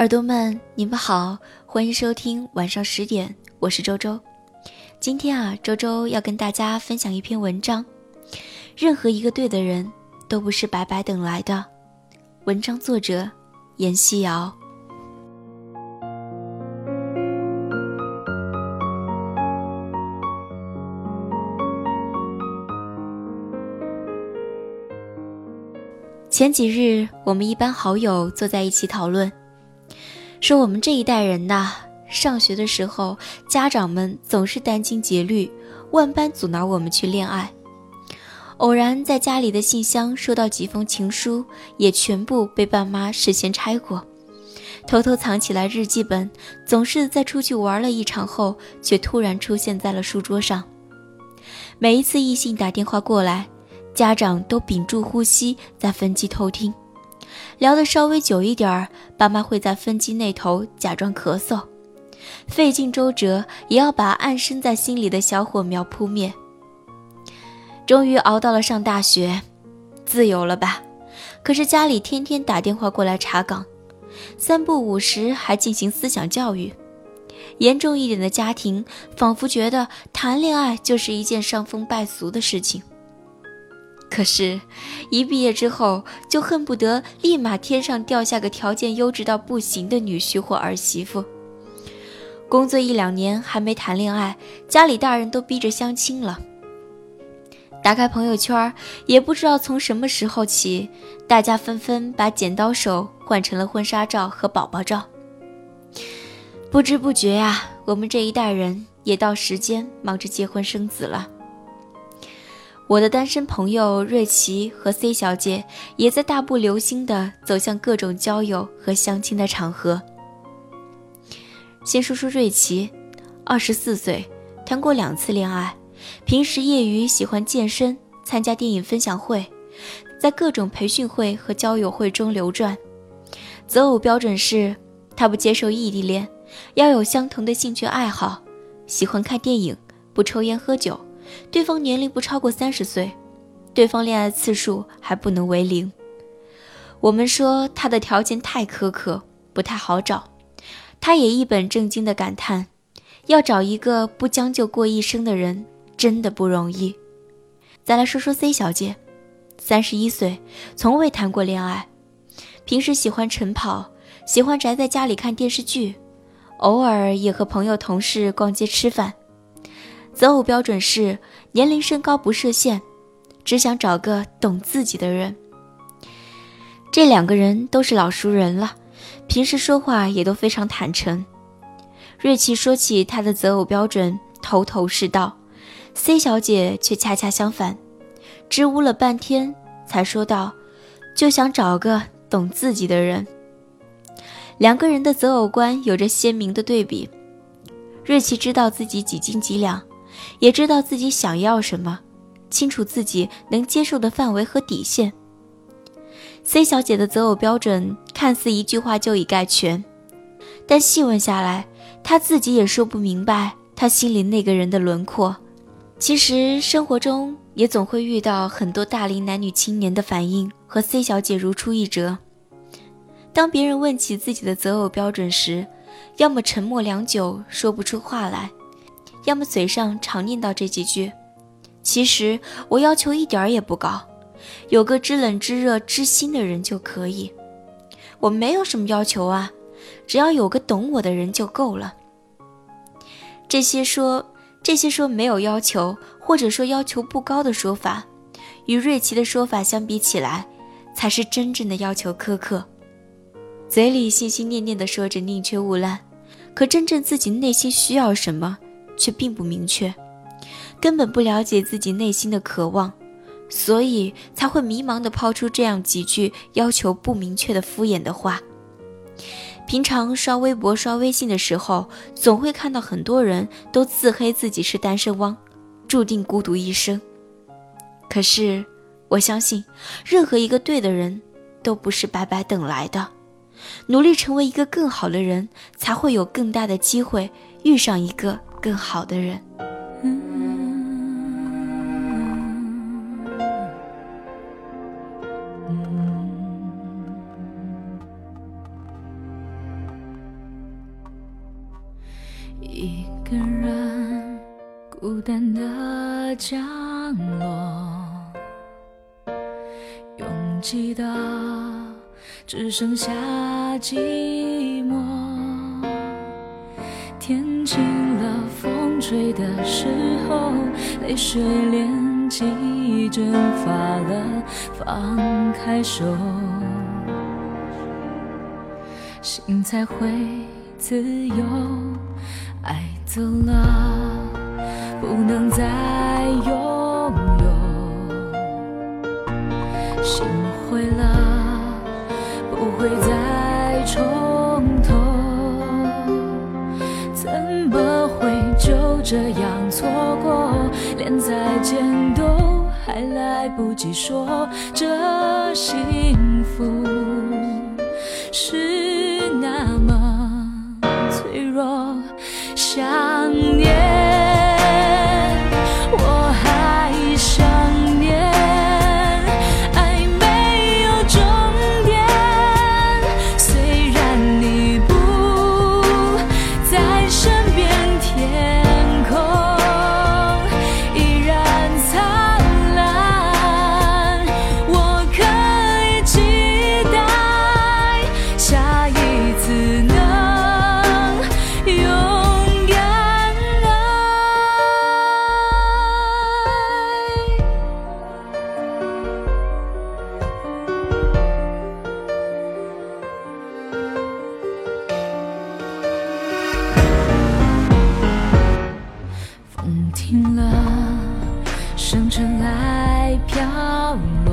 耳朵们，你们好，欢迎收听晚上十点，我是周周。今天啊，周周要跟大家分享一篇文章。任何一个对的人，都不是白白等来的。文章作者：严希瑶。前几日，我们一班好友坐在一起讨论。说我们这一代人呐，上学的时候，家长们总是殚精竭虑，万般阻挠我们去恋爱。偶然在家里的信箱收到几封情书，也全部被爸妈事先拆过，偷偷藏起来日记本，总是在出去玩了一场后，却突然出现在了书桌上。每一次异性打电话过来，家长都屏住呼吸，在分机偷听。聊得稍微久一点儿，爸妈会在分机那头假装咳嗽，费尽周折也要把暗生在心里的小火苗扑灭。终于熬到了上大学，自由了吧？可是家里天天打电话过来查岗，三不五时还进行思想教育。严重一点的家庭，仿佛觉得谈恋爱就是一件伤风败俗的事情。可是，一毕业之后就恨不得立马天上掉下个条件优质到不行的女婿或儿媳妇。工作一两年还没谈恋爱，家里大人都逼着相亲了。打开朋友圈，也不知道从什么时候起，大家纷纷把剪刀手换成了婚纱照和宝宝照。不知不觉呀，我们这一代人也到时间忙着结婚生子了。我的单身朋友瑞奇和 C 小姐也在大步流星地走向各种交友和相亲的场合。先说说瑞奇，二十四岁，谈过两次恋爱，平时业余喜欢健身，参加电影分享会，在各种培训会和交友会中流转。择偶标准是，他不接受异地恋，要有相同的兴趣爱好，喜欢看电影，不抽烟喝酒。对方年龄不超过三十岁，对方恋爱次数还不能为零。我们说他的条件太苛刻，不太好找。他也一本正经地感叹：要找一个不将就过一生的人，真的不容易。再来说说 C 小姐，三十一岁，从未谈过恋爱，平时喜欢晨跑，喜欢宅在家里看电视剧，偶尔也和朋友同事逛街吃饭。择偶标准是年龄、身高不设限，只想找个懂自己的人。这两个人都是老熟人了，平时说话也都非常坦诚。瑞奇说起他的择偶标准，头头是道；C 小姐却恰恰相反，支吾了半天才说道：“就想找个懂自己的人。”两个人的择偶观有着鲜明的对比。瑞奇知道自己几斤几两。也知道自己想要什么，清楚自己能接受的范围和底线。C 小姐的择偶标准看似一句话就已概全，但细问下来，她自己也说不明白她心里那个人的轮廓。其实生活中也总会遇到很多大龄男女青年的反应和 C 小姐如出一辙。当别人问起自己的择偶标准时，要么沉默良久，说不出话来。要么嘴上常念叨这几句，其实我要求一点儿也不高，有个知冷知热知心的人就可以。我没有什么要求啊，只要有个懂我的人就够了。这些说这些说没有要求，或者说要求不高的说法，与瑞奇的说法相比起来，才是真正的要求苛刻。嘴里心心念念的说着宁缺毋滥，可真正自己内心需要什么？却并不明确，根本不了解自己内心的渴望，所以才会迷茫地抛出这样几句要求不明确的敷衍的话。平常刷微博、刷微信的时候，总会看到很多人都自黑自己是单身汪，注定孤独一生。可是，我相信，任何一个对的人，都不是白白等来的。努力成为一个更好的人，才会有更大的机会遇上一个更好的人。一个人孤单的降落，拥挤的只剩下寂寞。醒了，风吹的时候，泪水连记忆蒸发了，放开手，心才会自由。爱走了，不能再这样错过？连再见都还来不及说，这幸福风停了，生尘埃飘落，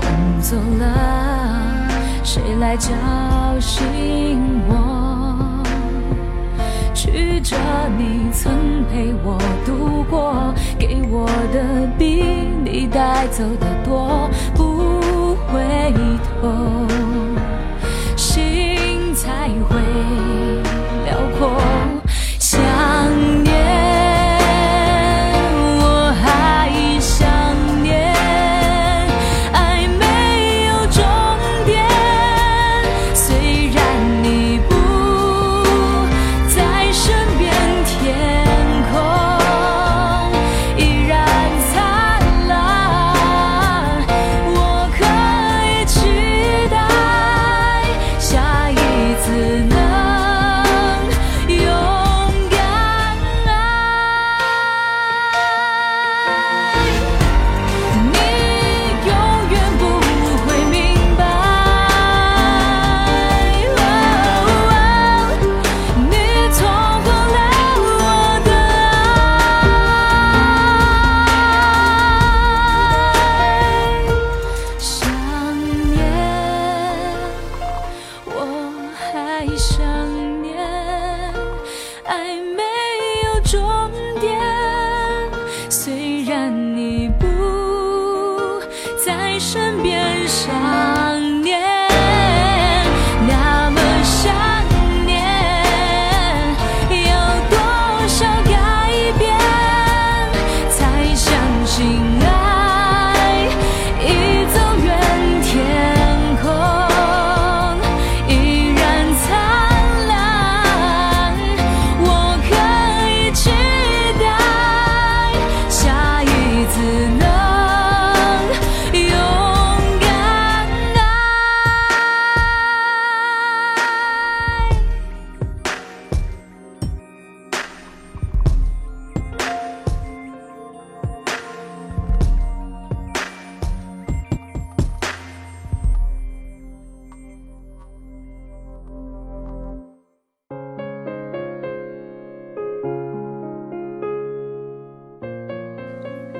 梦走了，谁来叫醒我，曲折你曾陪我度过，给我的比你带走的多，不回头，心才会辽阔。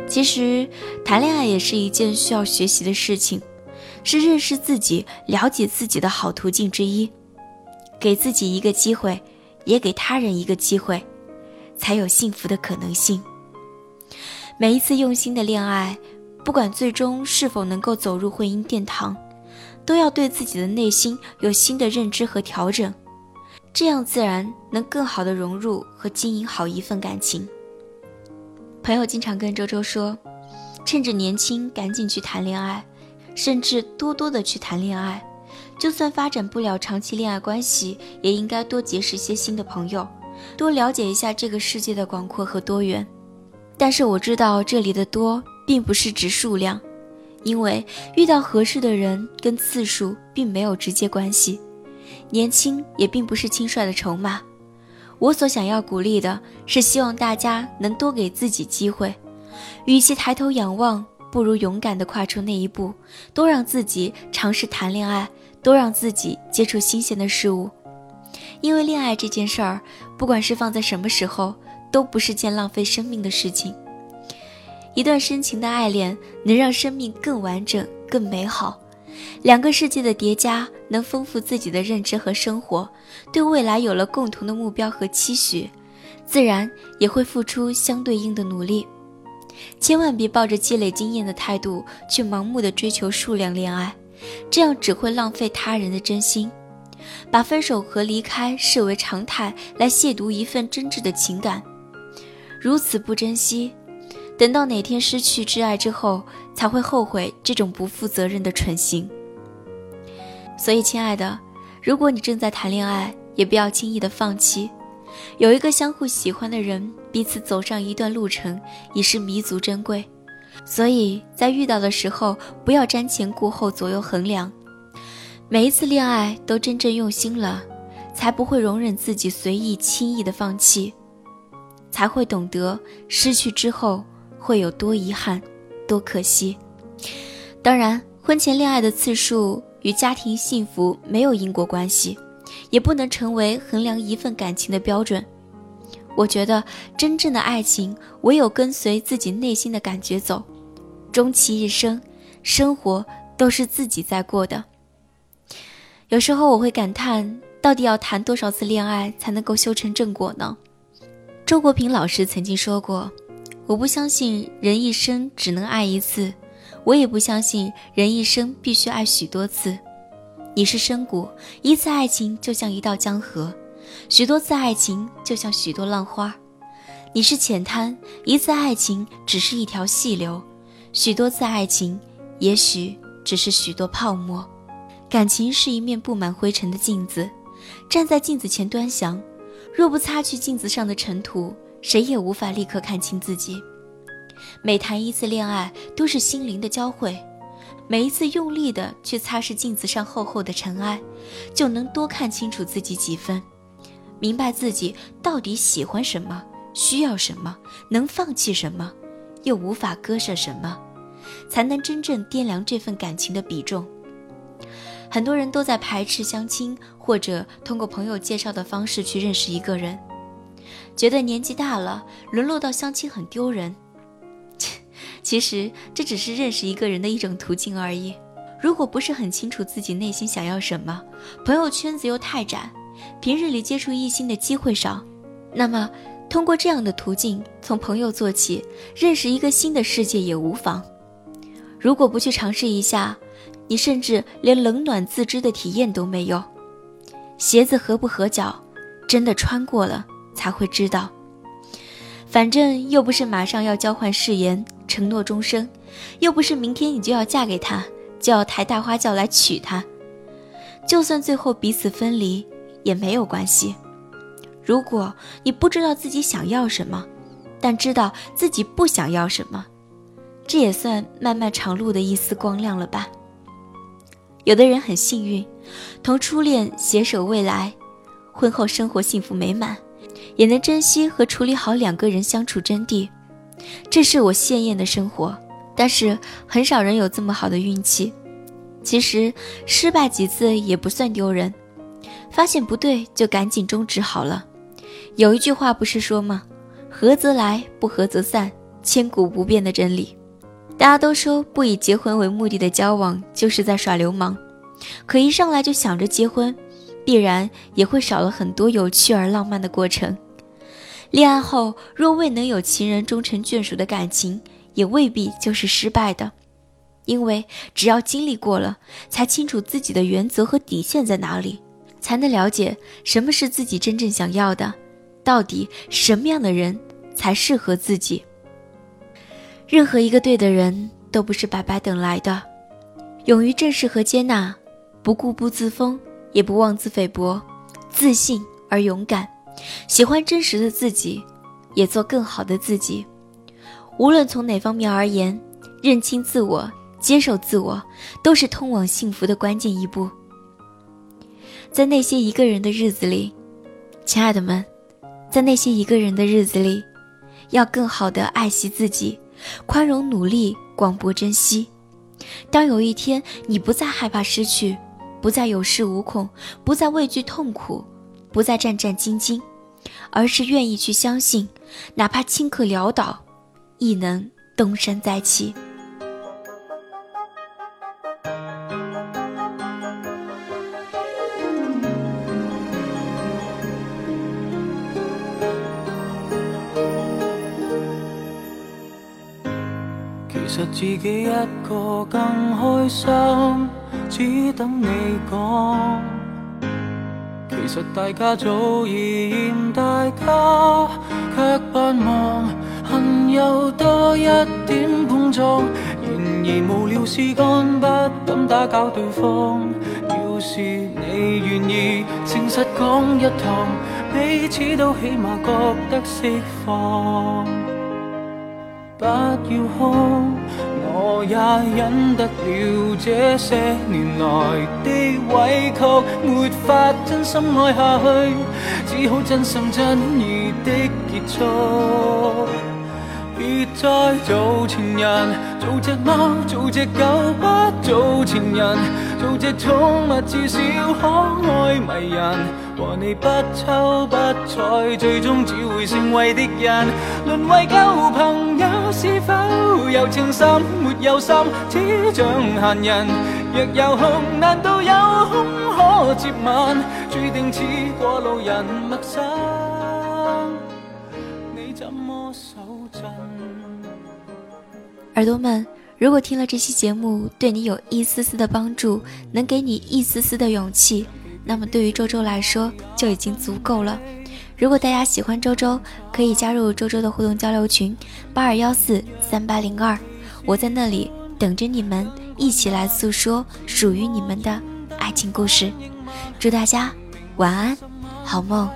其实，谈恋爱也是一件需要学习的事情，是认识自己、了解自己的好途径之一。给自己一个机会，也给他人一个机会，才有幸福的可能性。每一次用心的恋爱，不管最终是否能够走入婚姻殿堂，都要对自己的内心有新的认知和调整，这样自然能更好的融入和经营好一份感情。朋友经常跟周周说，趁着年轻赶紧去谈恋爱，甚至多多的去谈恋爱。就算发展不了长期恋爱关系，也应该多结识些新的朋友，多了解一下这个世界的广阔和多元。但是我知道这里的多并不是指数量，因为遇到合适的人跟次数并没有直接关系。年轻也并不是轻率的筹码。我所想要鼓励的是，希望大家能多给自己机会，与其抬头仰望，不如勇敢地跨出那一步，多让自己尝试谈恋爱，多让自己接触新鲜的事物。因为恋爱这件事儿，不管是放在什么时候，都不是件浪费生命的事情。一段深情的爱恋，能让生命更完整、更美好。两个世界的叠加，能丰富自己的认知和生活，对未来有了共同的目标和期许，自然也会付出相对应的努力。千万别抱着积累经验的态度去盲目的追求数量恋爱，这样只会浪费他人的真心，把分手和离开视为常态来亵渎一份真挚的情感。如此不珍惜，等到哪天失去挚爱之后。才会后悔这种不负责任的蠢行。所以，亲爱的，如果你正在谈恋爱，也不要轻易的放弃。有一个相互喜欢的人，彼此走上一段路程，已是弥足珍贵。所以在遇到的时候，不要瞻前顾后，左右衡量。每一次恋爱都真正用心了，才不会容忍自己随意轻易的放弃，才会懂得失去之后会有多遗憾。多可惜！当然，婚前恋爱的次数与家庭幸福没有因果关系，也不能成为衡量一份感情的标准。我觉得，真正的爱情唯有跟随自己内心的感觉走，终其一生，生活都是自己在过的。有时候我会感叹，到底要谈多少次恋爱才能够修成正果呢？周国平老师曾经说过。我不相信人一生只能爱一次，我也不相信人一生必须爱许多次。你是深谷，一次爱情就像一道江河，许多次爱情就像许多浪花；你是浅滩，一次爱情只是一条细流，许多次爱情也许只是许多泡沫。感情是一面布满灰尘的镜子，站在镜子前端详，若不擦去镜子上的尘土。谁也无法立刻看清自己。每谈一次恋爱，都是心灵的交汇。每一次用力的去擦拭镜子上厚厚的尘埃，就能多看清楚自己几分，明白自己到底喜欢什么，需要什么，能放弃什么，又无法割舍什么，才能真正掂量这份感情的比重。很多人都在排斥相亲，或者通过朋友介绍的方式去认识一个人。觉得年纪大了，沦落到相亲很丢人。切 其实这只是认识一个人的一种途径而已。如果不是很清楚自己内心想要什么，朋友圈子又太窄，平日里接触异性的机会少，那么通过这样的途径，从朋友做起，认识一个新的世界也无妨。如果不去尝试一下，你甚至连冷暖自知的体验都没有。鞋子合不合脚，真的穿过了。才会知道，反正又不是马上要交换誓言、承诺终生，又不是明天你就要嫁给他，就要抬大花轿来娶她。就算最后彼此分离，也没有关系。如果你不知道自己想要什么，但知道自己不想要什么，这也算漫漫长路的一丝光亮了吧？有的人很幸运，同初恋携手未来，婚后生活幸福美满。也能珍惜和处理好两个人相处真谛，这是我鲜艳的生活。但是很少人有这么好的运气。其实失败几次也不算丢人，发现不对就赶紧终止好了。有一句话不是说吗？合则来，不合则散，千古不变的真理。大家都说不以结婚为目的的交往就是在耍流氓，可一上来就想着结婚，必然也会少了很多有趣而浪漫的过程。恋爱后若未能有情人终成眷属的感情，也未必就是失败的，因为只要经历过了，才清楚自己的原则和底线在哪里，才能了解什么是自己真正想要的，到底什么样的人才适合自己。任何一个对的人都不是白白等来的，勇于正视和接纳，不固步自封，也不妄自菲薄，自信而勇敢，喜欢真实的自己，也做更好的自己。无论从哪方面而言，认清自我、接受自我，都是通往幸福的关键一步。在那些一个人的日子里，亲爱的们，在那些一个人的日子里，要更好的爱惜自己。宽容、努力、广博、珍惜。当有一天你不再害怕失去，不再有恃无恐，不再畏惧痛苦，不再战战兢兢，而是愿意去相信，哪怕顷刻潦倒，亦能东山再起。其实自己一个更开心，只等你讲。其实大家早已嫌大家，却扮忙，恨有多一点碰撞。然而无聊事干，不敢打搅对方。要是你愿意诚实讲一趟，彼此都起码觉得释放。不要哭，我也忍得了这些年来的委屈，没法真心爱下去，只好真心真意的结束。别再做情人，做只猫，做只狗，不做情人，做只宠物，至少可爱迷人。和你不抽不睬，最终只会成为敌人。沦为旧朋，有情深？没有心，只像闲人。若有空，难道有空可接吻？注定似过路人，陌生。你怎么守阵？耳朵们，如果听了这期节目对你有一丝丝的帮助，能给你一丝丝的勇气。那么对于周周来说就已经足够了。如果大家喜欢周周，可以加入周周的互动交流群八二幺四三八零二，我在那里等着你们一起来诉说属于你们的爱情故事。祝大家晚安，好梦。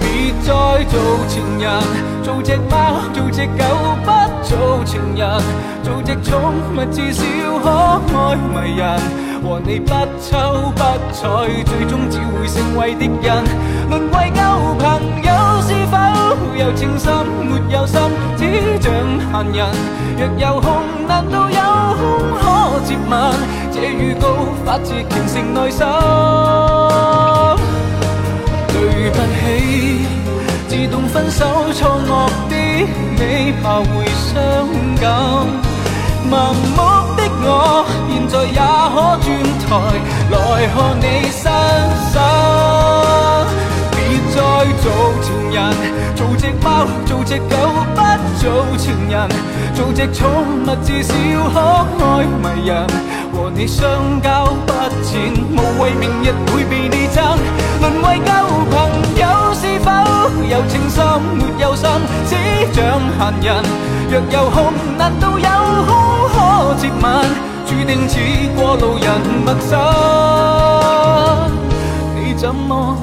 别再做情人，做只猫，做只狗，做情人，做只宠物，至少可爱迷人。和你不瞅不睬，最终只会成为敌人。沦为旧朋友，是否有情深？没有心，只像闲人。若有空，难道有空可接吻？这预告发自虔诚内心。对不起，自动分手错愕的你，怕会伤感。盲目的我，现在也可转台来看你身手。别再做情人，做只猫，做只狗，不做情人，做只宠物，至少可爱迷人。和你相交不浅，无谓明日会被你憎。沦为旧朋友，有情深？没有心，只像闲人。若有空，难道有空可接吻？注定似过路人，陌生。你怎么